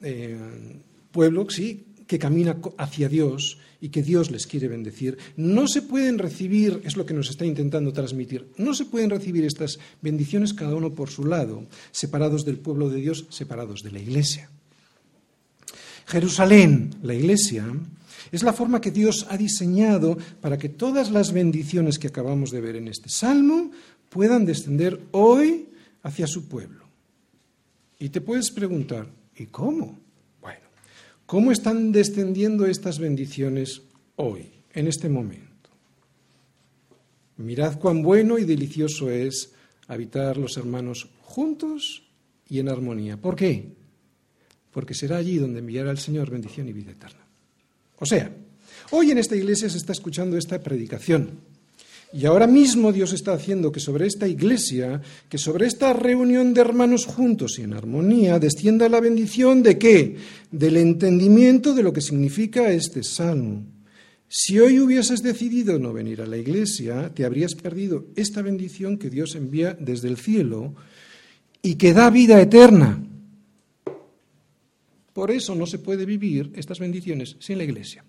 eh, pueblo, sí, que camina hacia Dios y que Dios les quiere bendecir. No se pueden recibir, es lo que nos está intentando transmitir, no se pueden recibir estas bendiciones cada uno por su lado, separados del pueblo de Dios, separados de la iglesia. Jerusalén, la iglesia, es la forma que Dios ha diseñado para que todas las bendiciones que acabamos de ver en este salmo puedan descender hoy hacia su pueblo. Y te puedes preguntar, ¿y cómo? ¿Cómo están descendiendo estas bendiciones hoy, en este momento? Mirad cuán bueno y delicioso es habitar los hermanos juntos y en armonía. ¿Por qué? Porque será allí donde enviará el Señor bendición y vida eterna. O sea, hoy en esta iglesia se está escuchando esta predicación y ahora mismo Dios está haciendo que sobre esta iglesia, que sobre esta reunión de hermanos juntos y en armonía, descienda la bendición de qué? Del entendimiento de lo que significa este salmo. Si hoy hubieses decidido no venir a la iglesia, te habrías perdido esta bendición que Dios envía desde el cielo y que da vida eterna. Por eso no se puede vivir estas bendiciones sin la iglesia.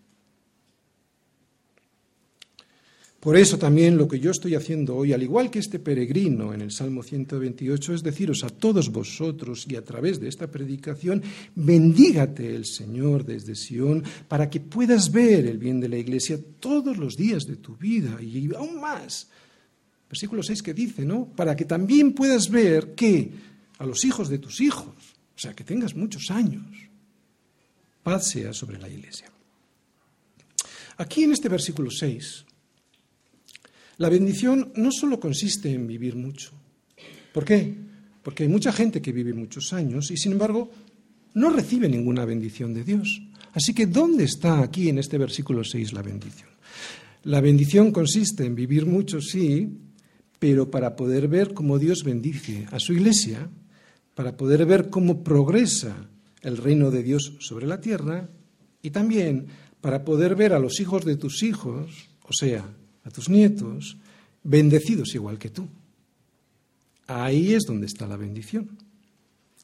Por eso también lo que yo estoy haciendo hoy, al igual que este peregrino en el Salmo 128, es deciros a todos vosotros y a través de esta predicación, bendígate el Señor desde Sión para que puedas ver el bien de la Iglesia todos los días de tu vida y aún más. Versículo 6 que dice, ¿no? Para que también puedas ver que a los hijos de tus hijos, o sea, que tengas muchos años, paz sea sobre la Iglesia. Aquí en este versículo 6 la bendición no solo consiste en vivir mucho. ¿Por qué? Porque hay mucha gente que vive muchos años y sin embargo no recibe ninguna bendición de Dios. Así que ¿dónde está aquí en este versículo 6 la bendición? La bendición consiste en vivir mucho, sí, pero para poder ver cómo Dios bendice a su iglesia, para poder ver cómo progresa el reino de Dios sobre la tierra y también para poder ver a los hijos de tus hijos, o sea, a tus nietos, bendecidos igual que tú. Ahí es donde está la bendición.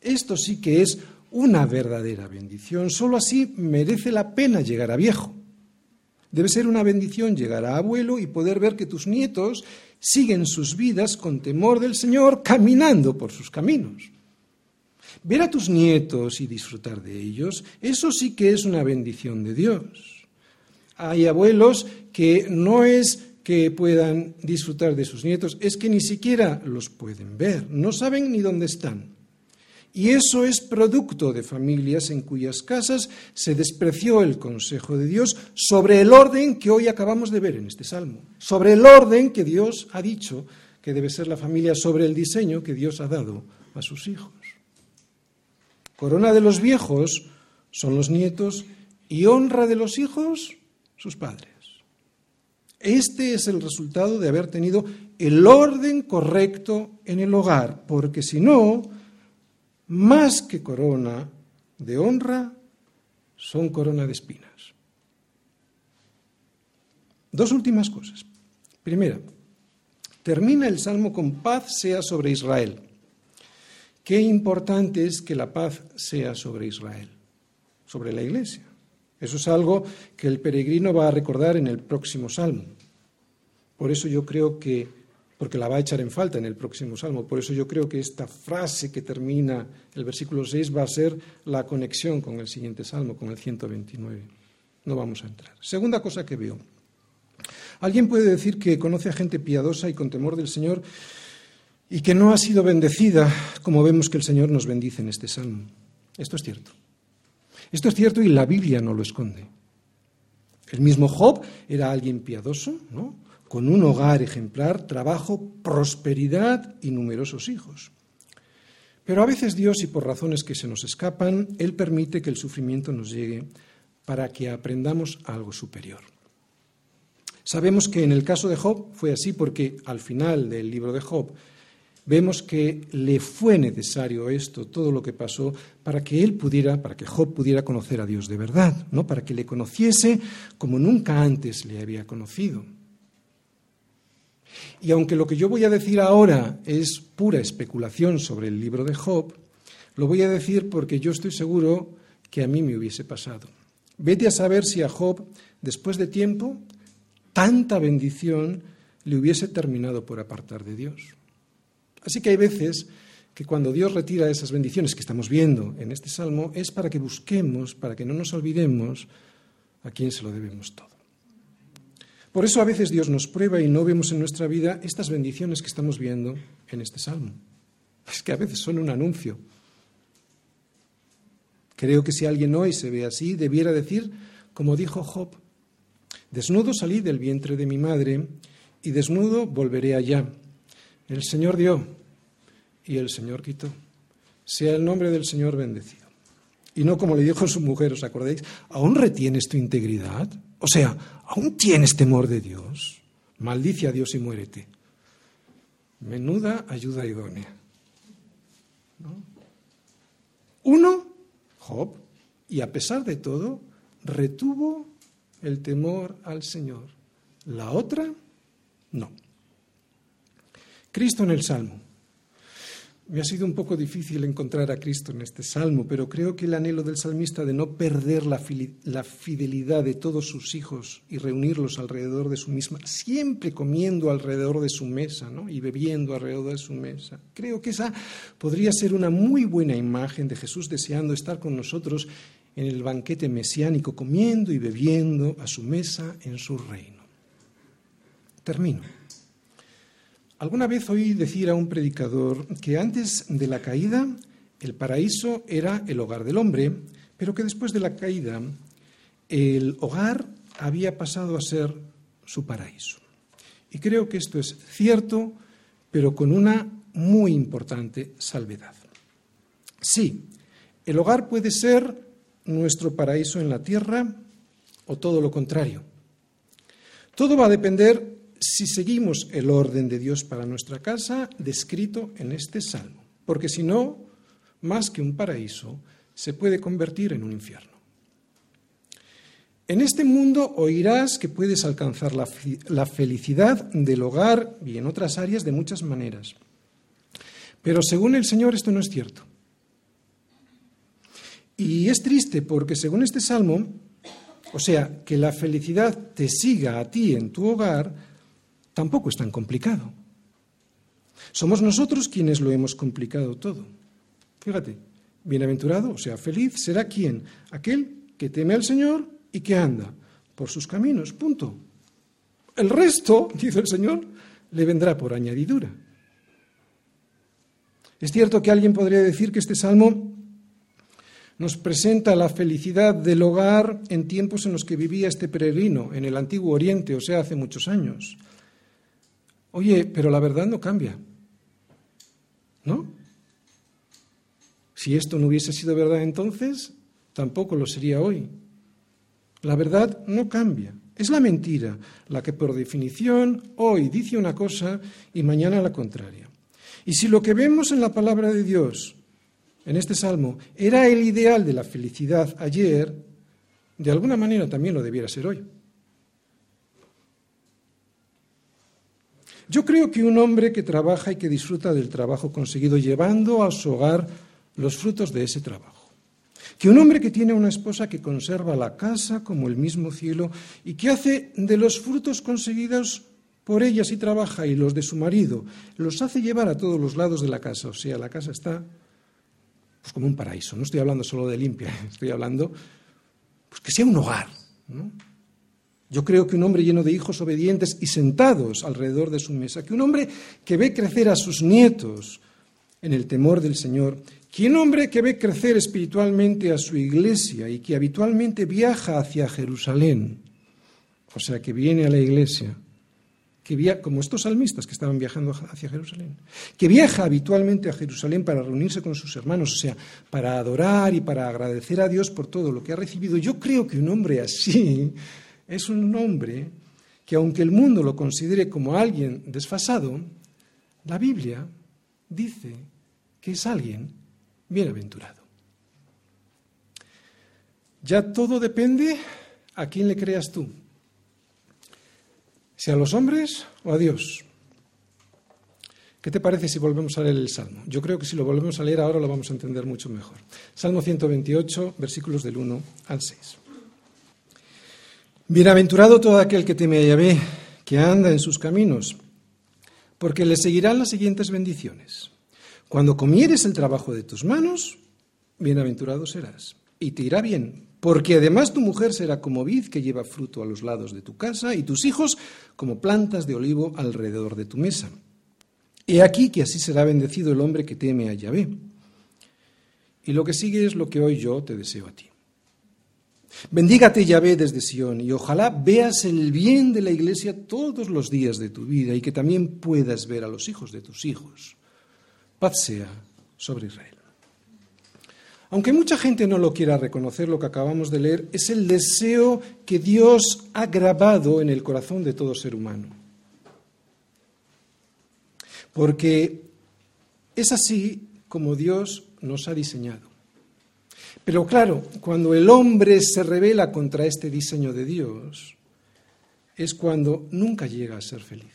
Esto sí que es una verdadera bendición. Solo así merece la pena llegar a viejo. Debe ser una bendición llegar a abuelo y poder ver que tus nietos siguen sus vidas con temor del Señor, caminando por sus caminos. Ver a tus nietos y disfrutar de ellos, eso sí que es una bendición de Dios. Hay abuelos que no es que puedan disfrutar de sus nietos, es que ni siquiera los pueden ver, no saben ni dónde están. Y eso es producto de familias en cuyas casas se despreció el consejo de Dios sobre el orden que hoy acabamos de ver en este salmo, sobre el orden que Dios ha dicho que debe ser la familia, sobre el diseño que Dios ha dado a sus hijos. Corona de los viejos son los nietos y honra de los hijos sus padres. Este es el resultado de haber tenido el orden correcto en el hogar, porque si no, más que corona de honra, son corona de espinas. Dos últimas cosas. Primera, termina el salmo con paz sea sobre Israel. Qué importante es que la paz sea sobre Israel, sobre la iglesia. Eso es algo que el peregrino va a recordar en el próximo salmo. Por eso yo creo que, porque la va a echar en falta en el próximo salmo, por eso yo creo que esta frase que termina el versículo 6 va a ser la conexión con el siguiente salmo, con el 129. No vamos a entrar. Segunda cosa que veo. Alguien puede decir que conoce a gente piadosa y con temor del Señor y que no ha sido bendecida como vemos que el Señor nos bendice en este salmo. Esto es cierto. Esto es cierto y la Biblia no lo esconde. El mismo Job era alguien piadoso, ¿no? con un hogar ejemplar, trabajo, prosperidad y numerosos hijos. Pero a veces Dios, y por razones que se nos escapan, Él permite que el sufrimiento nos llegue para que aprendamos algo superior. Sabemos que en el caso de Job fue así porque al final del libro de Job vemos que le fue necesario esto, todo lo que pasó, para que él pudiera, para que Job pudiera conocer a Dios de verdad, ¿no? Para que le conociese como nunca antes le había conocido. Y aunque lo que yo voy a decir ahora es pura especulación sobre el libro de Job, lo voy a decir porque yo estoy seguro que a mí me hubiese pasado. Vete a saber si a Job, después de tiempo, tanta bendición le hubiese terminado por apartar de Dios. Así que hay veces que cuando Dios retira esas bendiciones que estamos viendo en este salmo es para que busquemos, para que no nos olvidemos a quién se lo debemos todo. Por eso a veces Dios nos prueba y no vemos en nuestra vida estas bendiciones que estamos viendo en este salmo. Es que a veces son un anuncio. Creo que si alguien hoy se ve así, debiera decir, como dijo Job, desnudo salí del vientre de mi madre y desnudo volveré allá. El Señor dio y el Señor quitó. Sea el nombre del Señor bendecido. Y no como le dijo su mujer, ¿os acordáis? ¿Aún retienes tu integridad? O sea, ¿aún tienes temor de Dios? Maldice a Dios y muérete. Menuda ayuda idónea. Uno, Job, y a pesar de todo, retuvo el temor al Señor. La otra, no. Cristo en el Salmo. Me ha sido un poco difícil encontrar a Cristo en este salmo, pero creo que el anhelo del salmista de no perder la, fidelidad de todos sus hijos y reunirlos alrededor de su misma, siempre comiendo alrededor de su mesa ¿no? y bebiendo alrededor de su mesa, creo que esa podría ser una muy buena imagen de Jesús deseando estar con nosotros en el banquete mesiánico, comiendo y bebiendo a su mesa en su reino. Termino. Alguna vez oí decir a un predicador que antes de la caída el paraíso era el hogar del hombre, pero que después de la caída el hogar había pasado a ser su paraíso. Y creo que esto es cierto, pero con una muy importante salvedad. Sí, el hogar puede ser nuestro paraíso en la tierra o todo lo contrario. Todo va a depender si seguimos el orden de Dios para nuestra casa descrito en este salmo, porque si no, más que un paraíso, se puede convertir en un infierno. En este mundo oirás que puedes alcanzar la, la, felicidad del hogar y en otras áreas de muchas maneras. Pero según el Señor esto no es cierto. Y es triste porque según este salmo, o sea, que la felicidad te siga a ti en tu hogar, tampoco es tan complicado. Somos nosotros quienes lo hemos complicado todo. Fíjate, bienaventurado, o sea, feliz será quien, aquel que teme al Señor y que anda por sus caminos. Punto. El resto, [laughs] dice el Señor, le vendrá por añadidura. Es cierto que alguien podría decir que este salmo nos presenta la felicidad del hogar en tiempos en los que vivía este peregrino en el antiguo Oriente, o sea, hace muchos años. Oye, pero la verdad no cambia. ¿No? Si esto no hubiese sido verdad entonces, tampoco lo sería hoy. La verdad no cambia. Es la mentira la que por definición hoy dice una cosa y mañana la contraria. Y si lo que vemos en la palabra de Dios, en este salmo, era el ideal de la felicidad ayer, de alguna manera también lo debiera ser hoy. Yo creo que un hombre que trabaja y que disfruta del trabajo conseguido llevando a su hogar los frutos de ese trabajo. Que un hombre que tiene una esposa que conserva la casa como el mismo cielo y que hace de los frutos conseguidos por ella si trabaja y los de su marido, los hace llevar a todos los lados de la casa. O sea, la casa está pues, como un paraíso. No estoy hablando solo de limpia, [laughs] estoy hablando pues, que sea un hogar. ¿no? Yo creo que un hombre lleno de hijos obedientes y sentados alrededor de su mesa, que un hombre que ve crecer a sus nietos en el temor del Señor, que un hombre que ve crecer espiritualmente a su iglesia y que habitualmente viaja hacia Jerusalén, o sea, que viene a la iglesia, que via como estos salmistas que estaban viajando hacia Jerusalén, que viaja habitualmente a Jerusalén para reunirse con sus hermanos, o sea, para adorar y para agradecer a Dios por todo lo que ha recibido. Yo creo que un hombre así es un hombre que aunque el mundo lo considere como alguien desfasado, la Biblia dice que es alguien bienaventurado. Ya todo depende a quién le creas tú, si a los hombres o a Dios. ¿Qué te parece si volvemos a leer el Salmo? Yo creo que si lo volvemos a leer ahora lo vamos a entender mucho mejor. Salmo 128, versículos del 1 al 6. Bienaventurado todo aquel que teme a Yahvé, que anda en sus caminos, porque le seguirán las siguientes bendiciones. Cuando comieres el trabajo de tus manos, bienaventurado serás, y te irá bien, porque además tu mujer será como vid que lleva fruto a los lados de tu casa, y tus hijos como plantas de olivo alrededor de tu mesa. He aquí que así será bendecido el hombre que teme a Yahvé. Y lo que sigue es lo que hoy yo te deseo a ti. Bendígate Yahvé desde Sión y ojalá veas el bien de la iglesia todos los días de tu vida y que también puedas ver a los hijos de tus hijos. Paz sea sobre Israel. Aunque mucha gente no lo quiera reconocer, lo que acabamos de leer es el deseo que Dios ha grabado en el corazón de todo ser humano porque es así como Dios nos ha diseñado. Pero claro, cuando el hombre se revela contra este diseño de Dios, es cuando nunca llega a ser feliz.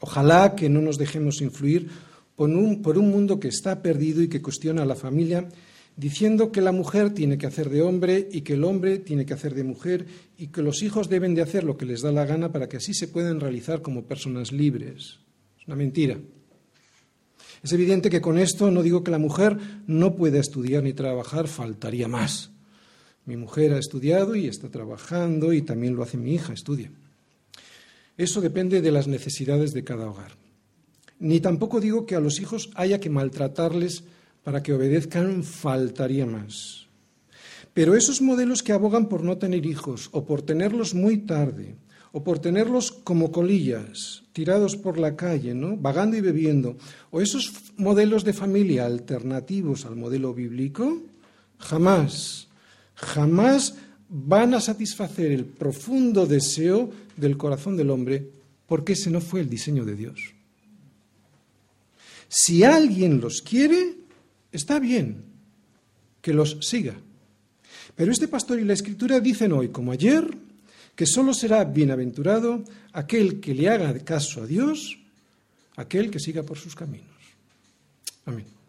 Ojalá que no nos dejemos influir por un, por un, mundo que está perdido y que cuestiona a la familia, diciendo que la mujer tiene que hacer de hombre y que el hombre tiene que hacer de mujer y que los hijos deben de hacer lo que les da la gana para que así se puedan realizar como personas libres. Es una mentira. Es evidente que con esto no digo que la mujer no pueda estudiar ni trabajar, faltaría más. Mi mujer ha estudiado y está trabajando y también lo hace mi hija, estudia. Eso depende de las necesidades de cada hogar. Ni tampoco digo que a los hijos haya que maltratarles para que obedezcan, faltaría más. Pero esos modelos que abogan por no tener hijos o por tenerlos muy tarde o por tenerlos como colillas, tirados por la calle, ¿no? vagando y bebiendo, o esos modelos de familia alternativos al modelo bíblico, jamás, jamás van a satisfacer el profundo deseo del corazón del hombre, porque ese no fue el diseño de Dios. Si alguien los quiere, está bien que los siga. Pero este pastor y la escritura dicen hoy, como ayer, que solo será bienaventurado aquel que le haga caso a Dios, aquel que siga por sus caminos. Amén.